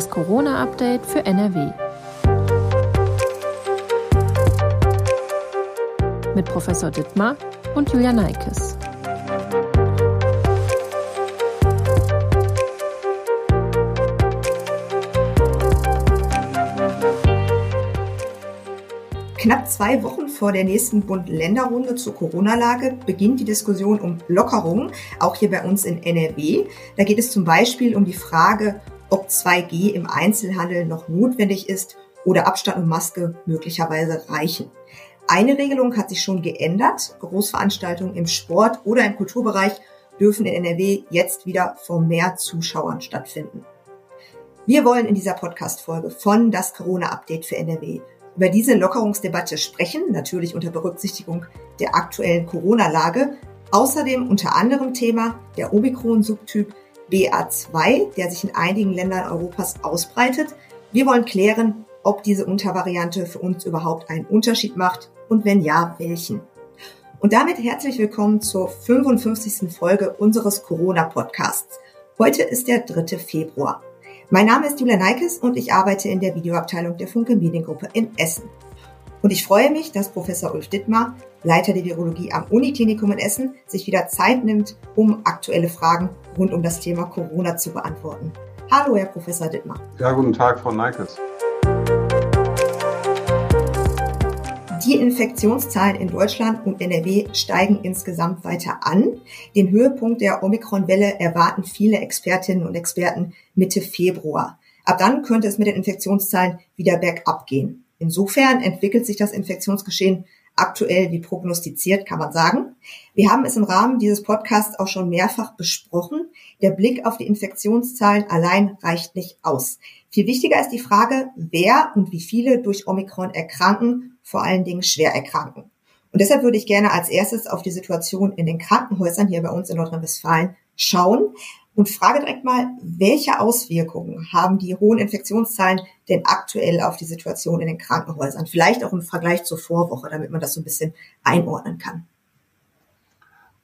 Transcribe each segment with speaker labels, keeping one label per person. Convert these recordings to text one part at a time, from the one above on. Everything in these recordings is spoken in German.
Speaker 1: Das Corona-Update für NRW. Mit Professor Dittmar und Julia Neikes.
Speaker 2: Knapp zwei Wochen vor der nächsten Bund-Länder-Runde zur Corona-Lage beginnt die Diskussion um Lockerungen, auch hier bei uns in NRW. Da geht es zum Beispiel um die Frage, ob 2G im Einzelhandel noch notwendig ist oder Abstand und Maske möglicherweise reichen. Eine Regelung hat sich schon geändert. Großveranstaltungen im Sport oder im Kulturbereich dürfen in NRW jetzt wieder vor mehr Zuschauern stattfinden. Wir wollen in dieser Podcast-Folge von das Corona-Update für NRW über diese Lockerungsdebatte sprechen, natürlich unter Berücksichtigung der aktuellen Corona-Lage. Außerdem unter anderem Thema der Omikron-Subtyp BA2, der sich in einigen Ländern Europas ausbreitet. Wir wollen klären, ob diese Untervariante für uns überhaupt einen Unterschied macht und wenn ja, welchen. Und damit herzlich willkommen zur 55. Folge unseres Corona-Podcasts. Heute ist der 3. Februar. Mein Name ist Julia Neikes und ich arbeite in der Videoabteilung der Funke Mediengruppe in Essen. Und ich freue mich, dass Professor Ulf Dittmar, Leiter der Virologie am Uniklinikum in Essen, sich wieder Zeit nimmt, um aktuelle Fragen rund um das Thema Corona zu beantworten. Hallo, Herr Professor Dittmar.
Speaker 3: Ja, guten Tag, Frau Neikes.
Speaker 2: Die Infektionszahlen in Deutschland und NRW steigen insgesamt weiter an. Den Höhepunkt der Omikron-Welle erwarten viele Expertinnen und Experten Mitte Februar. Ab dann könnte es mit den Infektionszahlen wieder bergab gehen. Insofern entwickelt sich das Infektionsgeschehen aktuell wie prognostiziert, kann man sagen. Wir haben es im Rahmen dieses Podcasts auch schon mehrfach besprochen. Der Blick auf die Infektionszahlen allein reicht nicht aus. Viel wichtiger ist die Frage, wer und wie viele durch Omikron erkranken, vor allen Dingen schwer erkranken. Und deshalb würde ich gerne als erstes auf die Situation in den Krankenhäusern hier bei uns in Nordrhein-Westfalen schauen und frage direkt mal, welche Auswirkungen haben die hohen Infektionszahlen denn aktuell auf die Situation in den Krankenhäusern? Vielleicht auch im Vergleich zur Vorwoche, damit man das so ein bisschen einordnen kann.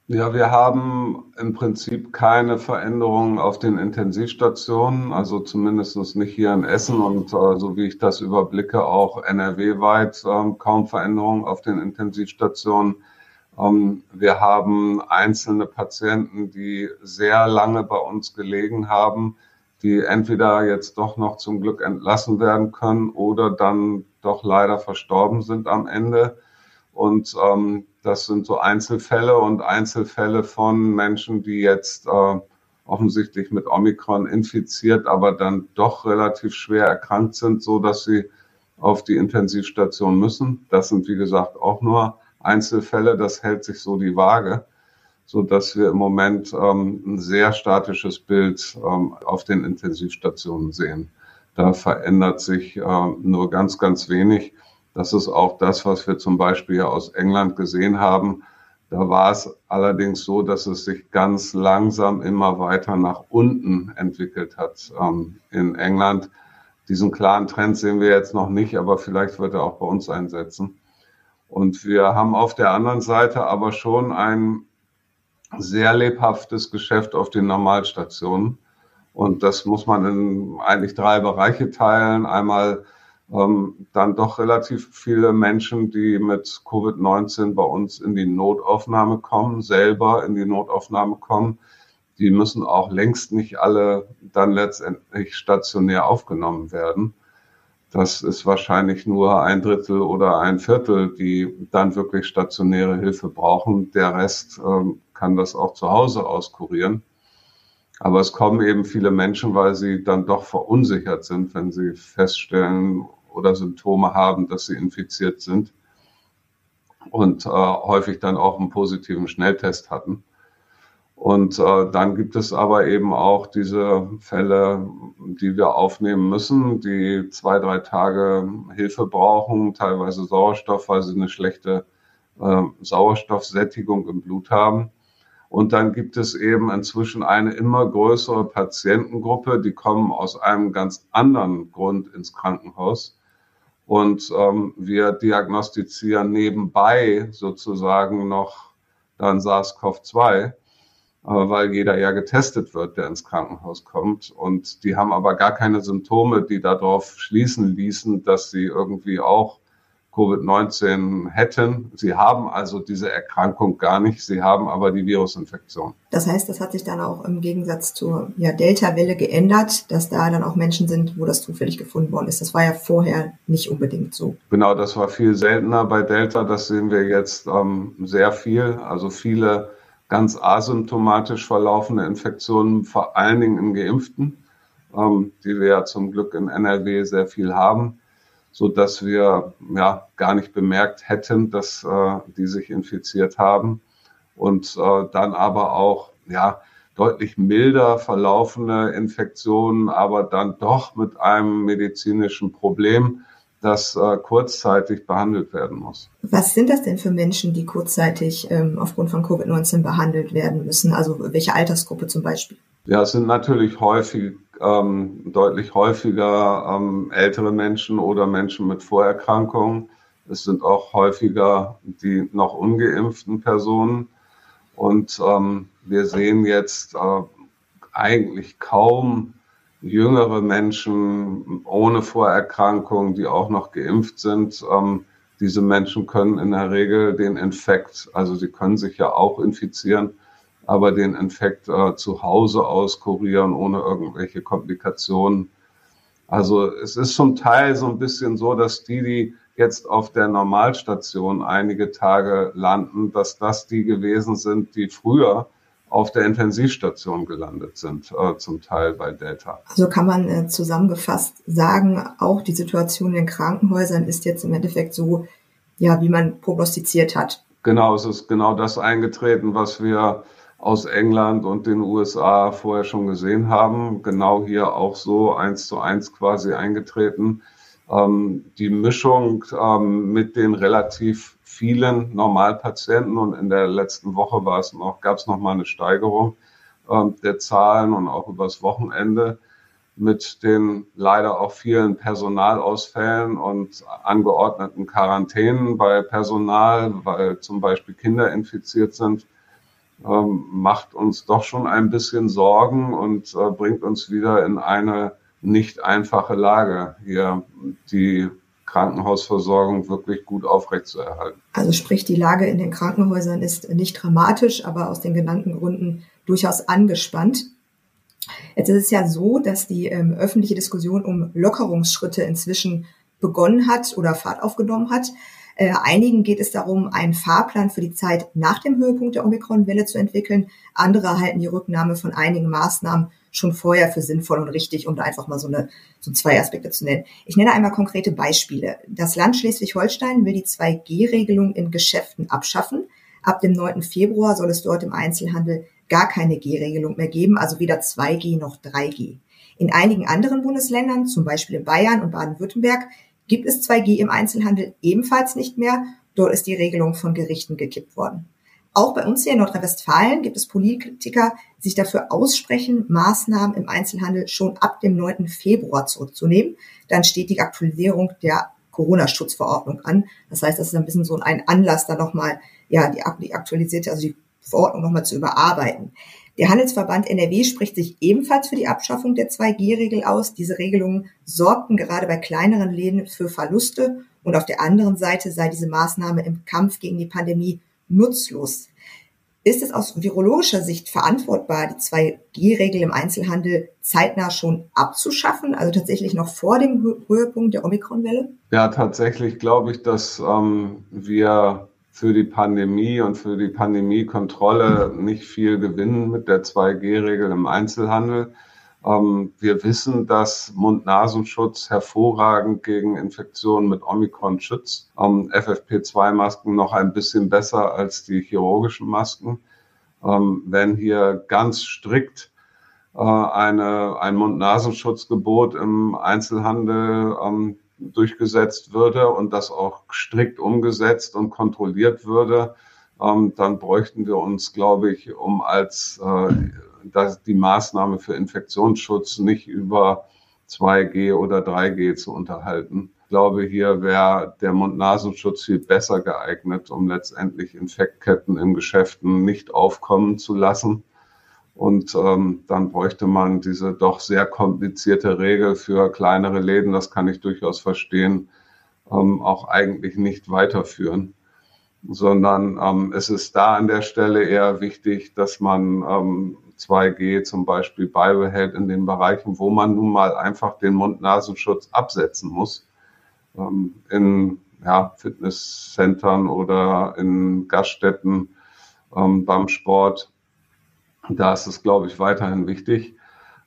Speaker 3: Ja, wir haben im Prinzip keine Veränderungen auf den Intensivstationen, also zumindest nicht hier in Essen und äh, so wie ich das überblicke, auch NRW-weit äh, kaum Veränderungen auf den Intensivstationen. Ähm, wir haben einzelne Patienten, die sehr lange bei uns gelegen haben, die entweder jetzt doch noch zum Glück entlassen werden können oder dann doch leider verstorben sind am Ende. Und ähm, das sind so Einzelfälle und Einzelfälle von Menschen, die jetzt äh, offensichtlich mit Omikron infiziert, aber dann doch relativ schwer erkrankt sind, so dass sie auf die Intensivstation müssen. Das sind, wie gesagt, auch nur Einzelfälle. Das hält sich so die Waage, so dass wir im Moment ähm, ein sehr statisches Bild ähm, auf den Intensivstationen sehen. Da verändert sich äh, nur ganz, ganz wenig. Das ist auch das, was wir zum Beispiel aus England gesehen haben. Da war es allerdings so, dass es sich ganz langsam immer weiter nach unten entwickelt hat ähm, in England. Diesen klaren Trend sehen wir jetzt noch nicht, aber vielleicht wird er auch bei uns einsetzen. Und wir haben auf der anderen Seite aber schon ein sehr lebhaftes Geschäft auf den Normalstationen. Und das muss man in eigentlich drei Bereiche teilen. Einmal ähm, dann doch relativ viele Menschen, die mit Covid-19 bei uns in die Notaufnahme kommen, selber in die Notaufnahme kommen. Die müssen auch längst nicht alle dann letztendlich stationär aufgenommen werden. Das ist wahrscheinlich nur ein Drittel oder ein Viertel, die dann wirklich stationäre Hilfe brauchen. Der Rest ähm, kann das auch zu Hause auskurieren. Aber es kommen eben viele Menschen, weil sie dann doch verunsichert sind, wenn sie feststellen, oder Symptome haben, dass sie infiziert sind und äh, häufig dann auch einen positiven Schnelltest hatten. Und äh, dann gibt es aber eben auch diese Fälle, die wir aufnehmen müssen, die zwei, drei Tage Hilfe brauchen, teilweise Sauerstoff, weil sie eine schlechte äh, Sauerstoffsättigung im Blut haben. Und dann gibt es eben inzwischen eine immer größere Patientengruppe, die kommen aus einem ganz anderen Grund ins Krankenhaus. Und ähm, wir diagnostizieren nebenbei sozusagen noch dann SARS-CoV-2. Weil jeder ja getestet wird, der ins Krankenhaus kommt. Und die haben aber gar keine Symptome, die darauf schließen ließen, dass sie irgendwie auch Covid-19 hätten. Sie haben also diese Erkrankung gar nicht, sie haben aber die Virusinfektion.
Speaker 2: Das heißt, das hat sich dann auch im Gegensatz zur ja, Delta-Welle geändert, dass da dann auch Menschen sind, wo das zufällig gefunden worden ist. Das war ja vorher nicht unbedingt so.
Speaker 3: Genau, das war viel seltener bei Delta. Das sehen wir jetzt ähm, sehr viel. Also viele ganz asymptomatisch verlaufende Infektionen, vor allen Dingen in Geimpften, ähm, die wir ja zum Glück in NRW sehr viel haben so dass wir ja gar nicht bemerkt hätten, dass äh, die sich infiziert haben. Und äh, dann aber auch ja deutlich milder verlaufende Infektionen, aber dann doch mit einem medizinischen Problem, das äh, kurzzeitig behandelt werden muss.
Speaker 2: Was sind das denn für Menschen, die kurzzeitig ähm, aufgrund von Covid-19 behandelt werden müssen? Also welche Altersgruppe zum Beispiel?
Speaker 3: Ja, es sind natürlich häufig ähm, deutlich häufiger ähm, ältere Menschen oder Menschen mit Vorerkrankungen. Es sind auch häufiger die noch ungeimpften Personen. Und ähm, wir sehen jetzt äh, eigentlich kaum jüngere Menschen ohne Vorerkrankung, die auch noch geimpft sind. Ähm, diese Menschen können in der Regel den Infekt, also sie können sich ja auch infizieren, aber den Infekt äh, zu Hause auskurieren ohne irgendwelche Komplikationen. Also es ist zum Teil so ein bisschen so, dass die, die jetzt auf der Normalstation einige Tage landen, dass das die gewesen sind, die früher auf der Intensivstation gelandet sind, äh, zum Teil bei Delta.
Speaker 2: Also kann man äh, zusammengefasst sagen, auch die Situation in Krankenhäusern ist jetzt im Endeffekt so, ja, wie man prognostiziert hat.
Speaker 3: Genau, es ist genau das eingetreten, was wir aus England und den USA vorher schon gesehen haben. Genau hier auch so eins zu eins quasi eingetreten. Ähm, die Mischung ähm, mit den relativ vielen Normalpatienten und in der letzten Woche war es noch, gab es noch mal eine Steigerung ähm, der Zahlen und auch übers Wochenende mit den leider auch vielen Personalausfällen und angeordneten Quarantänen bei Personal, weil zum Beispiel Kinder infiziert sind ähm, macht uns doch schon ein bisschen Sorgen und äh, bringt uns wieder in eine nicht einfache Lage, hier die Krankenhausversorgung wirklich gut aufrechtzuerhalten.
Speaker 2: Also sprich, die Lage in den Krankenhäusern ist nicht dramatisch, aber aus den genannten Gründen durchaus angespannt. Jetzt ist es ja so, dass die ähm, öffentliche Diskussion um Lockerungsschritte inzwischen begonnen hat oder Fahrt aufgenommen hat. Äh, einigen geht es darum, einen Fahrplan für die Zeit nach dem Höhepunkt der Omikron-Welle zu entwickeln. Andere halten die Rücknahme von einigen Maßnahmen schon vorher für sinnvoll und richtig, um da einfach mal so, eine, so zwei Aspekte zu nennen. Ich nenne einmal konkrete Beispiele. Das Land Schleswig-Holstein will die 2G-Regelung in Geschäften abschaffen. Ab dem 9. Februar soll es dort im Einzelhandel gar keine G-Regelung mehr geben, also weder 2G noch 3G. In einigen anderen Bundesländern, zum Beispiel in Bayern und Baden-Württemberg, gibt es 2G im Einzelhandel ebenfalls nicht mehr. Dort ist die Regelung von Gerichten gekippt worden. Auch bei uns hier in Nordrhein-Westfalen gibt es Politiker, die sich dafür aussprechen, Maßnahmen im Einzelhandel schon ab dem 9. Februar zurückzunehmen. Dann steht die Aktualisierung der Corona-Schutzverordnung an. Das heißt, das ist ein bisschen so ein Anlass, da nochmal, ja, die, die aktualisierte, also die Verordnung nochmal zu überarbeiten. Der Handelsverband NRW spricht sich ebenfalls für die Abschaffung der 2G-Regel aus. Diese Regelungen sorgten gerade bei kleineren Läden für Verluste und auf der anderen Seite sei diese Maßnahme im Kampf gegen die Pandemie nutzlos. Ist es aus virologischer Sicht verantwortbar, die 2G-Regel im Einzelhandel zeitnah schon abzuschaffen, also tatsächlich noch vor dem Höhepunkt der Omikron-Welle?
Speaker 3: Ja, tatsächlich glaube ich, dass ähm, wir für die Pandemie und für die Pandemiekontrolle nicht viel gewinnen mit der 2G-Regel im Einzelhandel. Ähm, wir wissen, dass Mund-Nasenschutz hervorragend gegen Infektionen mit Omikron schützt. Ähm, FFP2-Masken noch ein bisschen besser als die chirurgischen Masken. Ähm, wenn hier ganz strikt äh, eine, ein Mund-Nasenschutzgebot im Einzelhandel ähm, durchgesetzt würde und das auch strikt umgesetzt und kontrolliert würde, ähm, dann bräuchten wir uns, glaube ich, um als äh, das, die Maßnahme für Infektionsschutz nicht über 2G oder 3G zu unterhalten. Ich glaube, hier wäre der Mund-Nasenschutz viel besser geeignet, um letztendlich Infektketten in Geschäften nicht aufkommen zu lassen. Und ähm, dann bräuchte man diese doch sehr komplizierte Regel für kleinere Läden, das kann ich durchaus verstehen, ähm, auch eigentlich nicht weiterführen, sondern ähm, es ist da an der Stelle eher wichtig, dass man ähm, 2G zum Beispiel beibehält in den Bereichen, wo man nun mal einfach den Mund-Nasenschutz absetzen muss. Ähm, in ja, Fitnesscentern oder in Gaststätten ähm, beim Sport da ist es, glaube ich, weiterhin wichtig.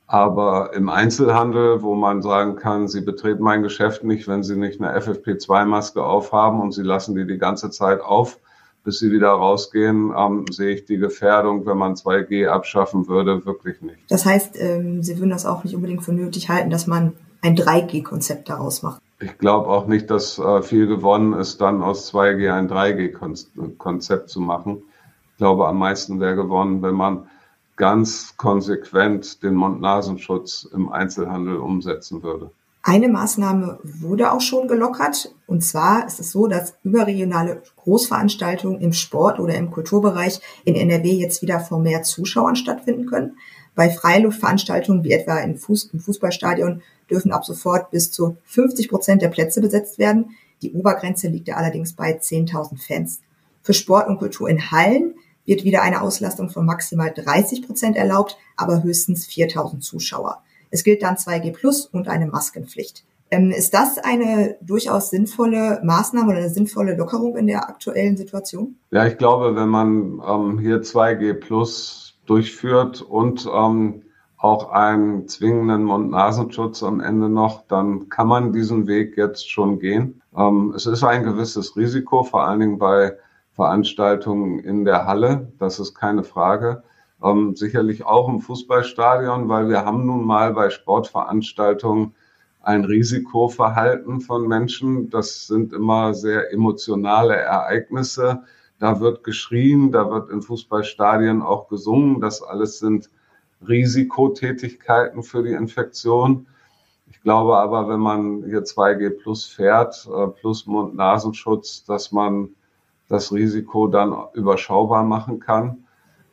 Speaker 3: Aber im Einzelhandel, wo man sagen kann, Sie betreten mein Geschäft nicht, wenn Sie nicht eine FFP2-Maske aufhaben und Sie lassen die die ganze Zeit auf, bis Sie wieder rausgehen, ähm, sehe ich die Gefährdung, wenn man 2G abschaffen würde, wirklich nicht.
Speaker 2: Das heißt, ähm, Sie würden das auch nicht unbedingt für nötig halten, dass man ein 3G-Konzept daraus macht.
Speaker 3: Ich glaube auch nicht, dass äh, viel gewonnen ist, dann aus 2G ein 3G-Konzept zu machen. Ich glaube, am meisten wäre gewonnen, wenn man ganz konsequent den Mund-Nasenschutz im Einzelhandel umsetzen würde.
Speaker 2: Eine Maßnahme wurde auch schon gelockert. Und zwar ist es so, dass überregionale Großveranstaltungen im Sport oder im Kulturbereich in NRW jetzt wieder vor mehr Zuschauern stattfinden können. Bei Freiluftveranstaltungen wie etwa im, Fuß im Fußballstadion dürfen ab sofort bis zu 50 Prozent der Plätze besetzt werden. Die Obergrenze liegt ja allerdings bei 10.000 Fans. Für Sport und Kultur in Hallen wird wieder eine Auslastung von maximal 30 Prozent erlaubt, aber höchstens 4000 Zuschauer. Es gilt dann 2G Plus und eine Maskenpflicht. Ähm, ist das eine durchaus sinnvolle Maßnahme oder eine sinnvolle Lockerung in der aktuellen Situation?
Speaker 3: Ja, ich glaube, wenn man ähm, hier 2G Plus durchführt und ähm, auch einen zwingenden Mund-Nasenschutz am Ende noch, dann kann man diesen Weg jetzt schon gehen. Ähm, es ist ein gewisses Risiko, vor allen Dingen bei Veranstaltungen in der Halle, das ist keine Frage. Ähm, sicherlich auch im Fußballstadion, weil wir haben nun mal bei Sportveranstaltungen ein Risikoverhalten von Menschen. Das sind immer sehr emotionale Ereignisse. Da wird geschrien, da wird in Fußballstadien auch gesungen. Das alles sind Risikotätigkeiten für die Infektion. Ich glaube aber, wenn man hier 2G plus fährt, äh, plus Mund-Nasenschutz, dass man das Risiko dann überschaubar machen kann.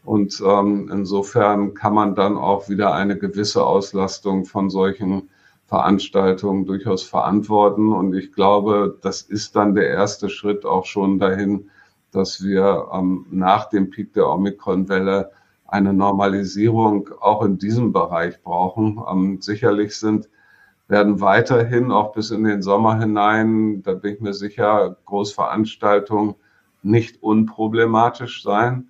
Speaker 3: Und ähm, insofern kann man dann auch wieder eine gewisse Auslastung von solchen Veranstaltungen durchaus verantworten. Und ich glaube, das ist dann der erste Schritt auch schon dahin, dass wir ähm, nach dem Peak der Omikron-Welle eine Normalisierung auch in diesem Bereich brauchen. Ähm, sicherlich sind werden weiterhin auch bis in den Sommer hinein, da bin ich mir sicher, Großveranstaltungen nicht unproblematisch sein.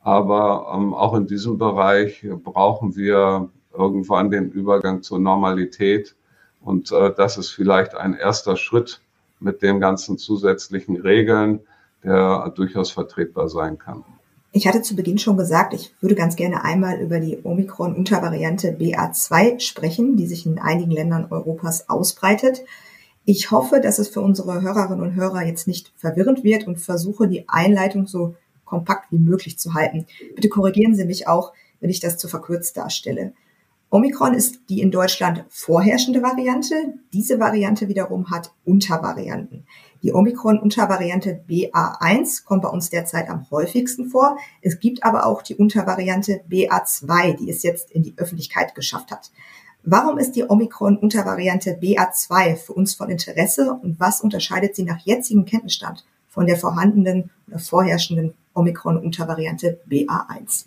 Speaker 3: Aber ähm, auch in diesem Bereich brauchen wir irgendwann den Übergang zur Normalität. Und äh, das ist vielleicht ein erster Schritt mit den ganzen zusätzlichen Regeln, der durchaus vertretbar sein kann.
Speaker 2: Ich hatte zu Beginn schon gesagt, ich würde ganz gerne einmal über die Omikron-Untervariante BA2 sprechen, die sich in einigen Ländern Europas ausbreitet. Ich hoffe, dass es für unsere Hörerinnen und Hörer jetzt nicht verwirrend wird und versuche die Einleitung so kompakt wie möglich zu halten. Bitte korrigieren Sie mich auch, wenn ich das zu verkürzt darstelle. Omikron ist die in Deutschland vorherrschende Variante. Diese Variante wiederum hat Untervarianten. Die Omikron-Untervariante BA1 kommt bei uns derzeit am häufigsten vor. Es gibt aber auch die Untervariante BA2, die es jetzt in die Öffentlichkeit geschafft hat. Warum ist die Omikron-Untervariante BA2 für uns von Interesse und was unterscheidet sie nach jetzigem Kenntnisstand von der vorhandenen oder vorherrschenden Omikron-Untervariante BA1?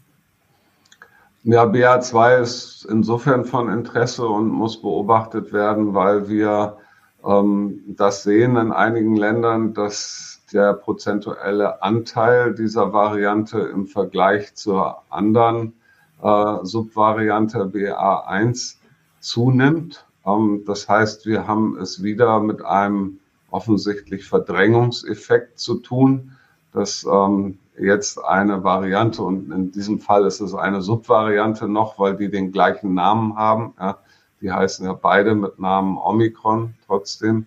Speaker 3: Ja, BA2 ist insofern von Interesse und muss beobachtet werden, weil wir ähm, das sehen in einigen Ländern, dass der prozentuelle Anteil dieser Variante im Vergleich zur anderen äh, Subvariante BA1 zunimmt. Ähm, das heißt, wir haben es wieder mit einem offensichtlich Verdrängungseffekt zu tun, dass ähm, jetzt eine Variante und in diesem Fall ist es eine Subvariante noch, weil die den gleichen Namen haben. Ja, die heißen ja beide mit Namen Omikron trotzdem,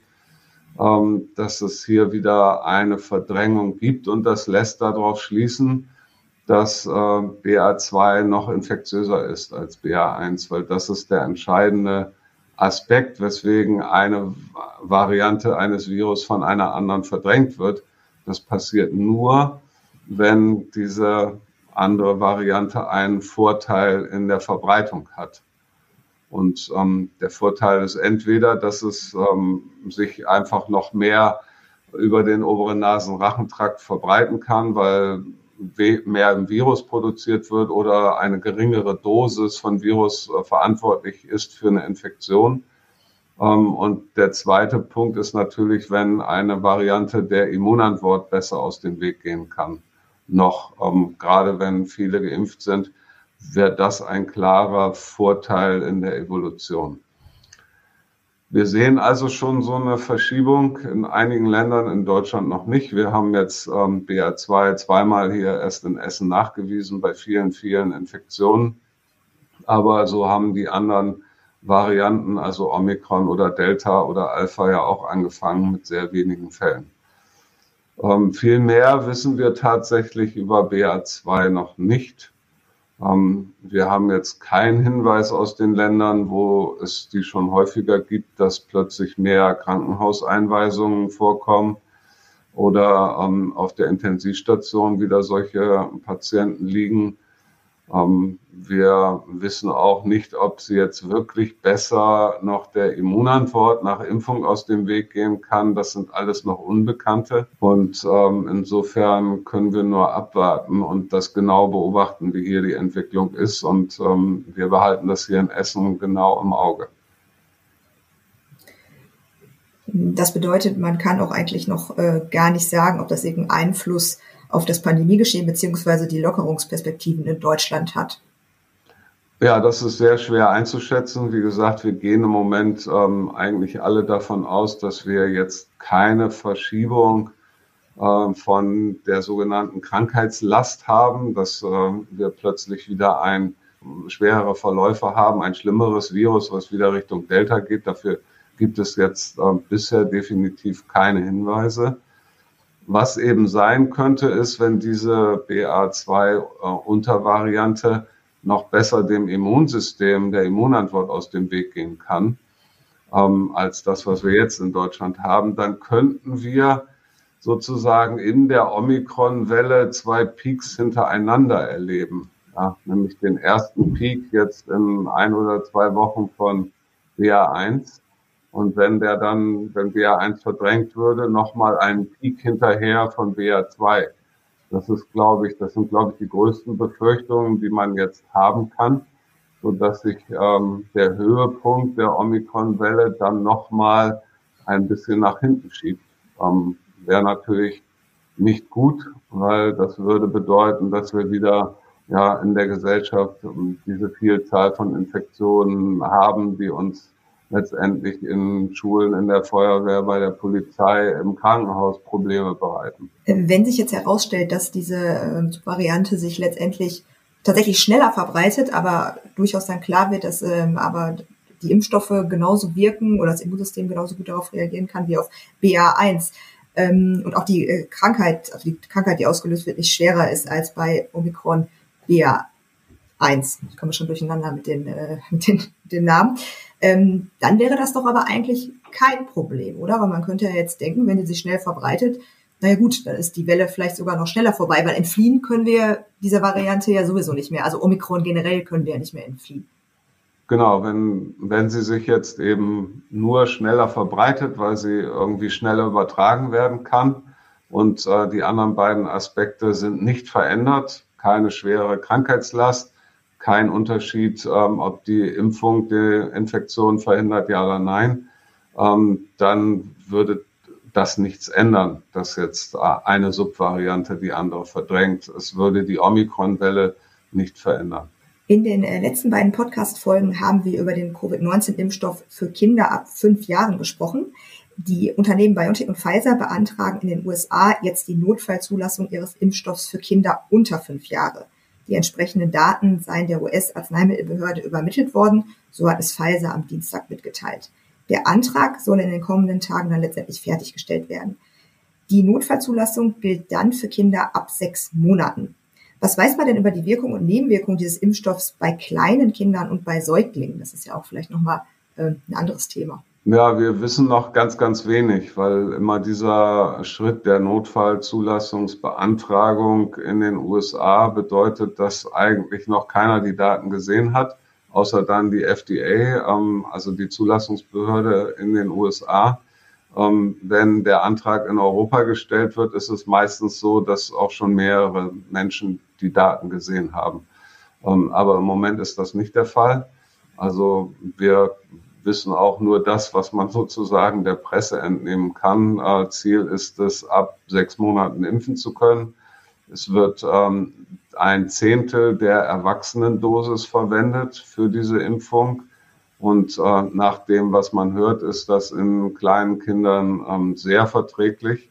Speaker 3: ähm, dass es hier wieder eine Verdrängung gibt und das lässt darauf schließen, dass äh, BA2 noch infektiöser ist als BA1, weil das ist der entscheidende Aspekt, weswegen eine Variante eines Virus von einer anderen verdrängt wird. Das passiert nur, wenn diese andere Variante einen Vorteil in der Verbreitung hat. Und ähm, der Vorteil ist entweder, dass es ähm, sich einfach noch mehr über den oberen Nasenrachentrakt verbreiten kann, weil mehr Virus produziert wird oder eine geringere Dosis von Virus äh, verantwortlich ist für eine Infektion. Ähm, und der zweite Punkt ist natürlich, wenn eine Variante der Immunantwort besser aus dem Weg gehen kann. Noch, ähm, gerade wenn viele geimpft sind, wäre das ein klarer Vorteil in der Evolution. Wir sehen also schon so eine Verschiebung in einigen Ländern, in Deutschland noch nicht. Wir haben jetzt ähm, BA2 zweimal hier erst in Essen nachgewiesen bei vielen, vielen Infektionen. Aber so haben die anderen Varianten, also Omikron oder Delta oder Alpha ja auch angefangen mit sehr wenigen Fällen. Ähm, viel mehr wissen wir tatsächlich über BA2 noch nicht. Ähm, wir haben jetzt keinen Hinweis aus den Ländern, wo es die schon häufiger gibt, dass plötzlich mehr Krankenhauseinweisungen vorkommen oder ähm, auf der Intensivstation wieder solche Patienten liegen. Ähm, wir wissen auch nicht, ob sie jetzt wirklich besser noch der Immunantwort nach Impfung aus dem Weg gehen kann. Das sind alles noch Unbekannte. Und ähm, insofern können wir nur abwarten und das genau beobachten, wie hier die Entwicklung ist. Und ähm, wir behalten das hier in Essen genau im Auge.
Speaker 2: Das bedeutet, man kann auch eigentlich noch äh, gar nicht sagen, ob das irgendeinen Einfluss auf das Pandemiegeschehen beziehungsweise die Lockerungsperspektiven in Deutschland hat?
Speaker 3: Ja, das ist sehr schwer einzuschätzen. Wie gesagt, wir gehen im Moment ähm, eigentlich alle davon aus, dass wir jetzt keine Verschiebung äh, von der sogenannten Krankheitslast haben, dass äh, wir plötzlich wieder ein schwerere Verläufe haben, ein schlimmeres Virus, was wieder Richtung Delta geht. Dafür gibt es jetzt äh, bisher definitiv keine Hinweise. Was eben sein könnte, ist, wenn diese BA2-Untervariante äh, noch besser dem Immunsystem, der Immunantwort aus dem Weg gehen kann, ähm, als das, was wir jetzt in Deutschland haben, dann könnten wir sozusagen in der Omikron-Welle zwei Peaks hintereinander erleben. Ja, nämlich den ersten Peak jetzt in ein oder zwei Wochen von BA1 und wenn der dann, wenn BA1 verdrängt würde, nochmal einen Peak hinterher von BA2. Das ist, glaube ich, das sind, glaube ich, die größten Befürchtungen, die man jetzt haben kann, so dass sich ähm, der Höhepunkt der Omikron-Welle dann nochmal ein bisschen nach hinten schiebt. Ähm, Wäre natürlich nicht gut, weil das würde bedeuten, dass wir wieder ja in der Gesellschaft ähm, diese Vielzahl von Infektionen haben, die uns letztendlich in Schulen, in der Feuerwehr, bei der Polizei, im Krankenhaus Probleme bereiten.
Speaker 2: Wenn sich jetzt herausstellt, dass diese ähm, Variante sich letztendlich tatsächlich schneller verbreitet, aber durchaus dann klar wird, dass ähm, aber die Impfstoffe genauso wirken oder das Immunsystem genauso gut darauf reagieren kann wie auf BA1 ähm, und auch die äh, Krankheit, also die Krankheit, die ausgelöst wird, nicht schwerer ist als bei Omikron BA1. Ich komme schon durcheinander mit den, äh, mit den, mit den Namen ähm, dann wäre das doch aber eigentlich kein Problem, oder? Weil man könnte ja jetzt denken, wenn die sich schnell verbreitet, naja gut, dann ist die Welle vielleicht sogar noch schneller vorbei, weil entfliehen können wir dieser Variante ja sowieso nicht mehr. Also Omikron generell können wir ja nicht mehr entfliehen.
Speaker 3: Genau, wenn, wenn sie sich jetzt eben nur schneller verbreitet, weil sie irgendwie schneller übertragen werden kann und äh, die anderen beiden Aspekte sind nicht verändert, keine schwere Krankheitslast, kein Unterschied, ähm, ob die Impfung die Infektion verhindert, ja oder nein, ähm, dann würde das nichts ändern, dass jetzt äh, eine Subvariante die andere verdrängt. Es würde die Omikron-Welle nicht verändern.
Speaker 2: In den äh, letzten beiden Podcast-Folgen haben wir über den Covid-19-Impfstoff für Kinder ab fünf Jahren gesprochen. Die Unternehmen BioNTech und Pfizer beantragen in den USA jetzt die Notfallzulassung ihres Impfstoffs für Kinder unter fünf Jahre. Die entsprechenden Daten seien der US-Arzneimittelbehörde übermittelt worden, so hat es Pfizer am Dienstag mitgeteilt. Der Antrag soll in den kommenden Tagen dann letztendlich fertiggestellt werden. Die Notfallzulassung gilt dann für Kinder ab sechs Monaten. Was weiß man denn über die Wirkung und Nebenwirkung dieses Impfstoffs bei kleinen Kindern und bei Säuglingen? Das ist ja auch vielleicht nochmal äh, ein anderes Thema.
Speaker 3: Ja, wir wissen noch ganz, ganz wenig, weil immer dieser Schritt der Notfallzulassungsbeantragung in den USA bedeutet, dass eigentlich noch keiner die Daten gesehen hat, außer dann die FDA, ähm, also die Zulassungsbehörde in den USA. Ähm, wenn der Antrag in Europa gestellt wird, ist es meistens so, dass auch schon mehrere Menschen die Daten gesehen haben. Ähm, aber im Moment ist das nicht der Fall. Also wir wissen auch nur das, was man sozusagen der Presse entnehmen kann. Äh, Ziel ist es, ab sechs Monaten impfen zu können. Es wird ähm, ein Zehntel der Erwachsenendosis verwendet für diese Impfung. Und äh, nach dem, was man hört, ist das in kleinen Kindern ähm, sehr verträglich.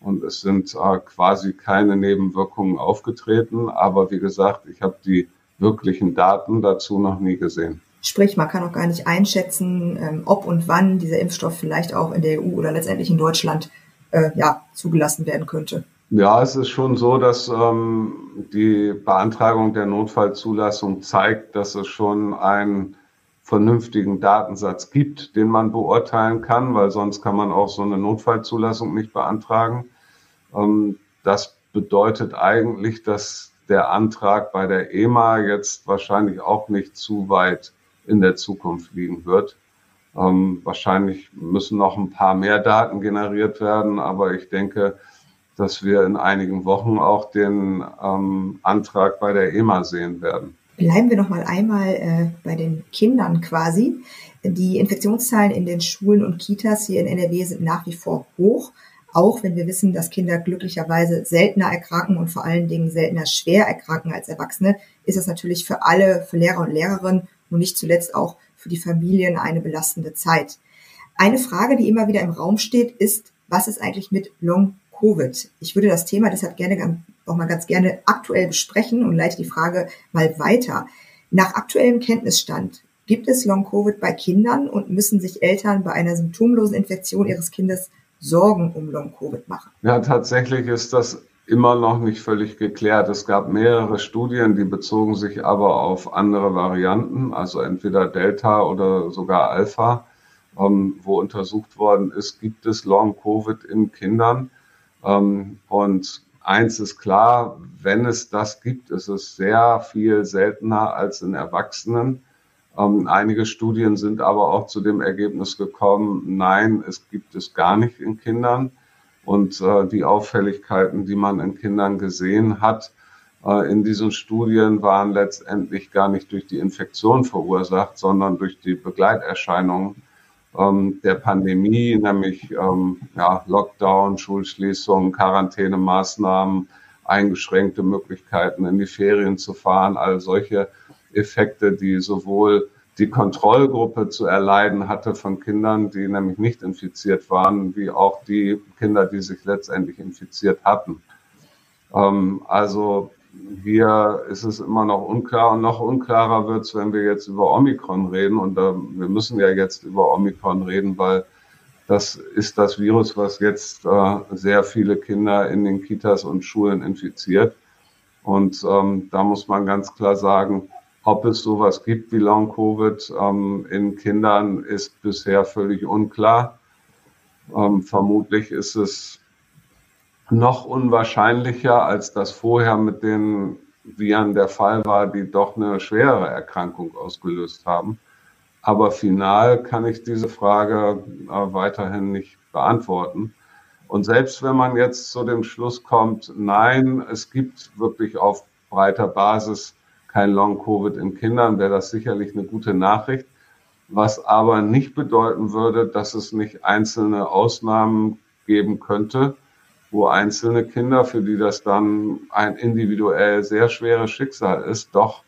Speaker 3: Und es sind äh, quasi keine Nebenwirkungen aufgetreten. Aber wie gesagt, ich habe die wirklichen Daten dazu noch nie gesehen.
Speaker 2: Sprich, man kann auch gar nicht einschätzen, ähm, ob und wann dieser Impfstoff vielleicht auch in der EU oder letztendlich in Deutschland äh, ja, zugelassen werden könnte.
Speaker 3: Ja, es ist schon so, dass ähm, die Beantragung der Notfallzulassung zeigt, dass es schon einen vernünftigen Datensatz gibt, den man beurteilen kann, weil sonst kann man auch so eine Notfallzulassung nicht beantragen. Ähm, das bedeutet eigentlich, dass der Antrag bei der EMA jetzt wahrscheinlich auch nicht zu weit in der Zukunft liegen wird. Ähm, wahrscheinlich müssen noch ein paar mehr Daten generiert werden, aber ich denke, dass wir in einigen Wochen auch den ähm, Antrag bei der EMA sehen werden.
Speaker 2: Bleiben wir noch mal einmal äh, bei den Kindern quasi. Die Infektionszahlen in den Schulen und Kitas hier in NRW sind nach wie vor hoch, auch wenn wir wissen, dass Kinder glücklicherweise seltener erkranken und vor allen Dingen seltener schwer erkranken als Erwachsene, ist es natürlich für alle, für Lehrer und Lehrerinnen und nicht zuletzt auch für die Familien eine belastende Zeit. Eine Frage, die immer wieder im Raum steht, ist, was ist eigentlich mit Long Covid? Ich würde das Thema deshalb gerne auch mal ganz gerne aktuell besprechen und leite die Frage mal weiter. Nach aktuellem Kenntnisstand gibt es Long Covid bei Kindern und müssen sich Eltern bei einer symptomlosen Infektion ihres Kindes Sorgen um Long Covid machen?
Speaker 3: Ja, tatsächlich ist das immer noch nicht völlig geklärt. Es gab mehrere Studien, die bezogen sich aber auf andere Varianten, also entweder Delta oder sogar Alpha, ähm, wo untersucht worden ist, gibt es Long-Covid in Kindern. Ähm, und eins ist klar, wenn es das gibt, ist es sehr viel seltener als in Erwachsenen. Ähm, einige Studien sind aber auch zu dem Ergebnis gekommen, nein, es gibt es gar nicht in Kindern. Und äh, die Auffälligkeiten, die man in Kindern gesehen hat, äh, in diesen Studien waren letztendlich gar nicht durch die Infektion verursacht, sondern durch die Begleiterscheinungen ähm, der Pandemie, nämlich ähm, ja, Lockdown, Schulschließungen, Quarantänemaßnahmen, eingeschränkte Möglichkeiten in die Ferien zu fahren, all solche Effekte, die sowohl die Kontrollgruppe zu erleiden hatte von Kindern, die nämlich nicht infiziert waren, wie auch die Kinder, die sich letztendlich infiziert hatten. Ähm, also hier ist es immer noch unklar und noch unklarer wird es, wenn wir jetzt über Omikron reden. Und äh, wir müssen ja jetzt über Omikron reden, weil das ist das Virus, was jetzt äh, sehr viele Kinder in den Kitas und Schulen infiziert. Und ähm, da muss man ganz klar sagen, ob es sowas gibt wie Long-Covid ähm, in Kindern, ist bisher völlig unklar. Ähm, vermutlich ist es noch unwahrscheinlicher, als das vorher mit den Viren der Fall war, die doch eine schwere Erkrankung ausgelöst haben. Aber final kann ich diese Frage äh, weiterhin nicht beantworten. Und selbst wenn man jetzt zu dem Schluss kommt, nein, es gibt wirklich auf breiter Basis kein Long-Covid in Kindern, wäre das sicherlich eine gute Nachricht. Was aber nicht bedeuten würde, dass es nicht einzelne Ausnahmen geben könnte, wo einzelne Kinder, für die das dann ein individuell sehr schweres Schicksal ist, doch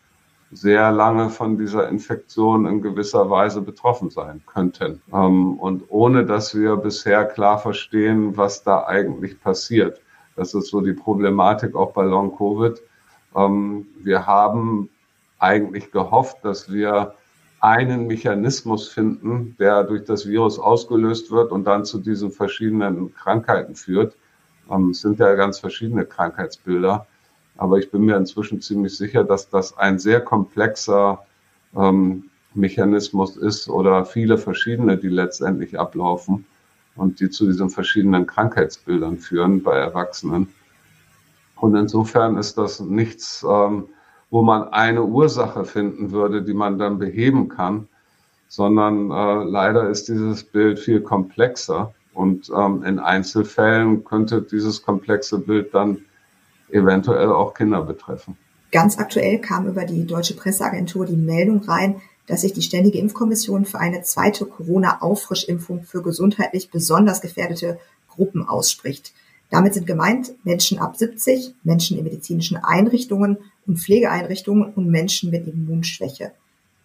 Speaker 3: sehr lange von dieser Infektion in gewisser Weise betroffen sein könnten. Ähm, und ohne dass wir bisher klar verstehen, was da eigentlich passiert. Das ist so die Problematik auch bei Long Covid ähm, wir haben eigentlich gehofft, dass wir einen Mechanismus finden, der durch das Virus ausgelöst wird und dann zu diesen verschiedenen Krankheiten führt. Ähm, es sind ja ganz verschiedene Krankheitsbilder. Aber ich bin mir inzwischen ziemlich sicher, dass das ein sehr komplexer ähm, Mechanismus ist oder viele verschiedene, die letztendlich ablaufen und die zu diesen verschiedenen Krankheitsbildern führen bei Erwachsenen. Und insofern ist das nichts, ähm, wo man eine Ursache finden würde, die man dann beheben kann, sondern äh, leider ist dieses Bild viel komplexer und ähm, in Einzelfällen könnte dieses komplexe Bild dann eventuell auch Kinder betreffen.
Speaker 2: Ganz aktuell kam über die Deutsche Presseagentur die Meldung rein, dass sich die Ständige Impfkommission für eine zweite Corona-Auffrischimpfung für gesundheitlich besonders gefährdete Gruppen ausspricht. Damit sind gemeint Menschen ab 70, Menschen in medizinischen Einrichtungen und Pflegeeinrichtungen und Menschen mit Immunschwäche.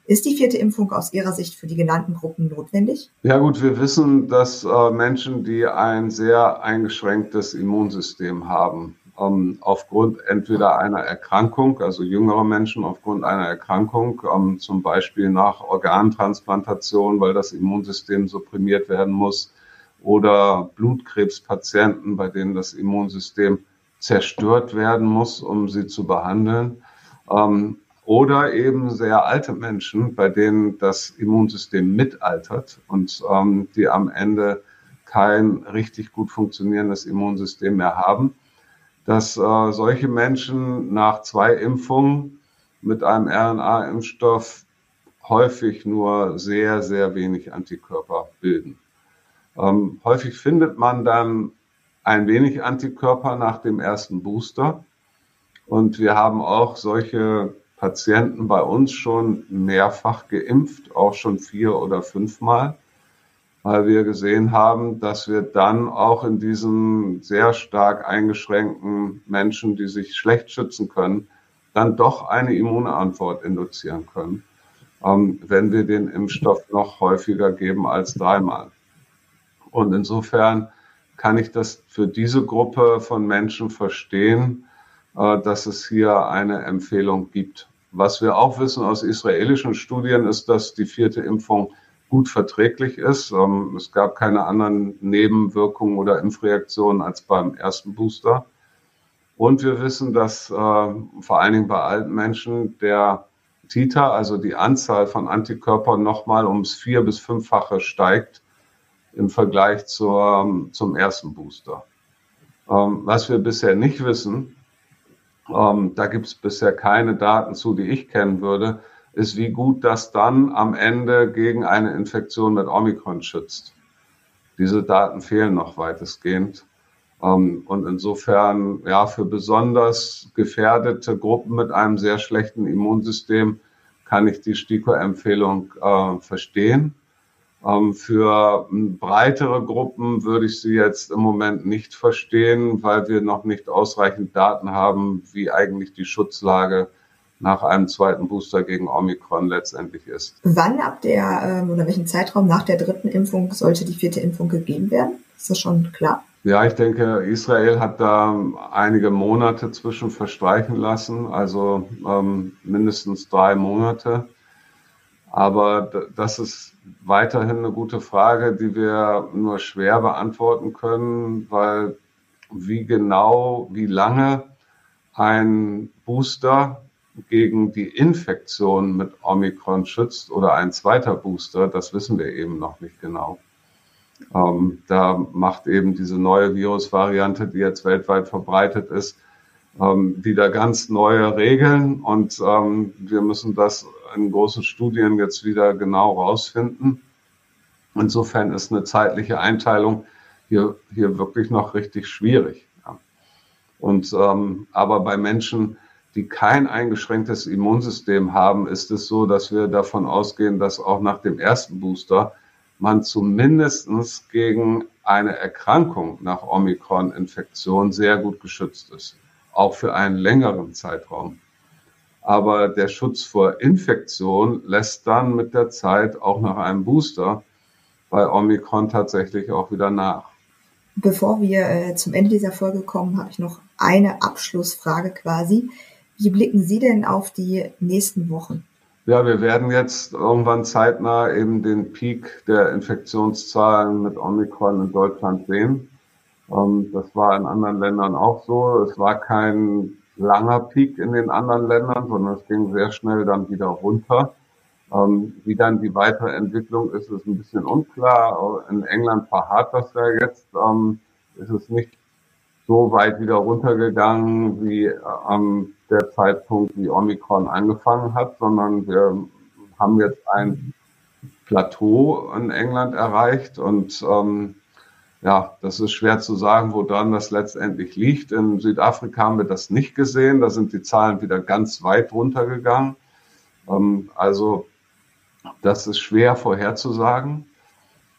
Speaker 2: Ist die vierte Impfung aus Ihrer Sicht für die genannten Gruppen notwendig?
Speaker 3: Ja gut, wir wissen, dass äh, Menschen, die ein sehr eingeschränktes Immunsystem haben, ähm, aufgrund entweder einer Erkrankung, also jüngere Menschen aufgrund einer Erkrankung, ähm, zum Beispiel nach Organtransplantation, weil das Immunsystem supprimiert werden muss, oder Blutkrebspatienten, bei denen das Immunsystem zerstört werden muss, um sie zu behandeln. Ähm, oder eben sehr alte Menschen, bei denen das Immunsystem mitaltert und ähm, die am Ende kein richtig gut funktionierendes Immunsystem mehr haben dass äh, solche Menschen nach zwei Impfungen mit einem RNA-Impfstoff häufig nur sehr, sehr wenig Antikörper bilden. Ähm, häufig findet man dann ein wenig Antikörper nach dem ersten Booster. Und wir haben auch solche Patienten bei uns schon mehrfach geimpft, auch schon vier oder fünfmal weil wir gesehen haben, dass wir dann auch in diesen sehr stark eingeschränkten Menschen, die sich schlecht schützen können, dann doch eine Immunantwort induzieren können, ähm, wenn wir den Impfstoff noch häufiger geben als dreimal. Und insofern kann ich das für diese Gruppe von Menschen verstehen, äh, dass es hier eine Empfehlung gibt. Was wir auch wissen aus israelischen Studien ist, dass die vierte Impfung gut verträglich ist. Ähm, es gab keine anderen Nebenwirkungen oder Impfreaktionen als beim ersten Booster. Und wir wissen, dass äh, vor allen Dingen bei alten Menschen der Titer, also die Anzahl von Antikörpern, nochmal ums vier- bis fünffache steigt im Vergleich zur, zum ersten Booster. Ähm, was wir bisher nicht wissen, ähm, da gibt es bisher keine Daten zu, die ich kennen würde, ist, wie gut das dann am Ende gegen eine Infektion mit Omikron schützt. Diese Daten fehlen noch weitestgehend. Ähm, und insofern, ja, für besonders gefährdete Gruppen mit einem sehr schlechten Immunsystem kann ich die STIKO-Empfehlung äh, verstehen. Ähm, für breitere Gruppen würde ich sie jetzt im Moment nicht verstehen, weil wir noch nicht ausreichend Daten haben, wie eigentlich die Schutzlage nach einem zweiten Booster gegen Omikron letztendlich ist.
Speaker 2: Wann ab der ähm, oder welchen Zeitraum nach der dritten Impfung sollte die vierte Impfung gegeben werden? Ist das schon klar?
Speaker 3: Ja, ich denke, Israel hat da einige Monate zwischen verstreichen lassen, also ähm, mindestens drei Monate. Aber das ist weiterhin eine gute Frage, die wir nur schwer beantworten können, weil wie genau, wie lange ein Booster gegen die Infektion mit Omikron schützt oder ein zweiter Booster, das wissen wir eben noch nicht genau. Ähm, da macht eben diese neue Virusvariante, die jetzt weltweit verbreitet ist, ähm, wieder ganz neue Regeln und ähm, wir müssen das in großen Studien jetzt wieder genau rausfinden. Insofern ist eine zeitliche Einteilung hier, hier wirklich noch richtig schwierig. Ja. Und ähm, aber bei Menschen, die kein eingeschränktes Immunsystem haben, ist es so, dass wir davon ausgehen, dass auch nach dem ersten Booster man zumindest gegen eine Erkrankung nach Omikron-Infektion sehr gut geschützt ist, auch für einen längeren Zeitraum. Aber der Schutz vor Infektion lässt dann mit der Zeit auch nach einem Booster bei Omikron tatsächlich auch wieder nach.
Speaker 2: Bevor wir äh, zum Ende dieser Folge kommen, habe ich noch eine Abschlussfrage quasi. Wie blicken Sie denn auf die nächsten Wochen?
Speaker 3: Ja, wir werden jetzt irgendwann zeitnah eben den Peak der Infektionszahlen mit Omikron in Deutschland sehen. Ähm, das war in anderen Ländern auch so. Es war kein langer Peak in den anderen Ländern, sondern es ging sehr schnell dann wieder runter. Ähm, wie dann die weitere Entwicklung ist, ist ein bisschen unklar. In England verharrt das ja jetzt. Ähm, ist es nicht so weit wieder runtergegangen wie am der Zeitpunkt, wie Omikron angefangen hat, sondern wir haben jetzt ein Plateau in England erreicht und ähm, ja, das ist schwer zu sagen, woran das letztendlich liegt. In Südafrika haben wir das nicht gesehen. Da sind die Zahlen wieder ganz weit runtergegangen. Ähm, also das ist schwer vorherzusagen.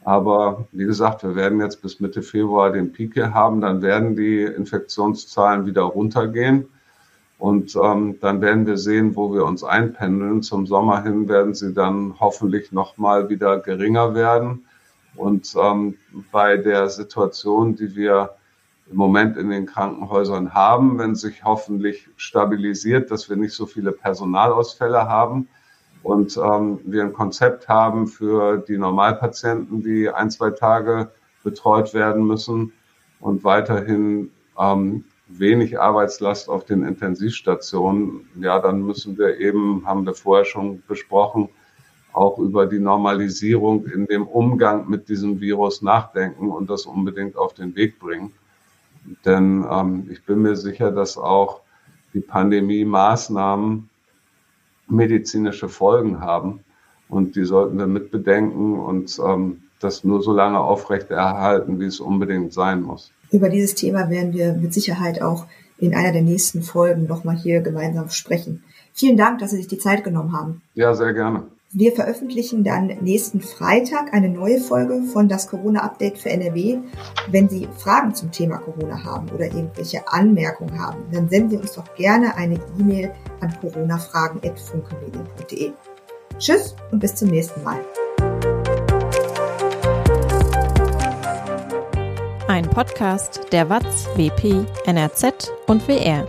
Speaker 3: Aber wie gesagt, wir werden jetzt bis Mitte Februar den Peak haben. Dann werden die Infektionszahlen wieder runtergehen. Und ähm, dann werden wir sehen, wo wir uns einpendeln. Zum Sommer hin werden sie dann hoffentlich nochmal wieder geringer werden. Und ähm, bei der Situation, die wir im Moment in den Krankenhäusern haben, wenn sich hoffentlich stabilisiert, dass wir nicht so viele Personalausfälle haben und ähm, wir ein Konzept haben für die Normalpatienten, die ein, zwei Tage betreut werden müssen und weiterhin ähm, wenig Arbeitslast auf den Intensivstationen, ja, dann müssen wir eben, haben wir vorher schon besprochen, auch über die Normalisierung in dem Umgang mit diesem Virus nachdenken und das unbedingt auf den Weg bringen. Denn ähm, ich bin mir sicher, dass auch die Pandemie-Maßnahmen medizinische Folgen haben und die sollten wir mitbedenken und ähm, das nur so lange aufrechterhalten, wie es unbedingt sein muss.
Speaker 2: Über dieses Thema werden wir mit Sicherheit auch in einer der nächsten Folgen nochmal hier gemeinsam sprechen. Vielen Dank, dass Sie sich die Zeit genommen haben.
Speaker 3: Ja, sehr gerne.
Speaker 2: Wir veröffentlichen dann nächsten Freitag eine neue Folge von das Corona-Update für NRW. Wenn Sie Fragen zum Thema Corona haben oder irgendwelche Anmerkungen haben, dann senden Sie uns doch gerne eine E-Mail an coronafragen.funkemedien.de. Tschüss und bis zum nächsten Mal.
Speaker 1: Ein Podcast der WAZ, WP, NRZ und WR.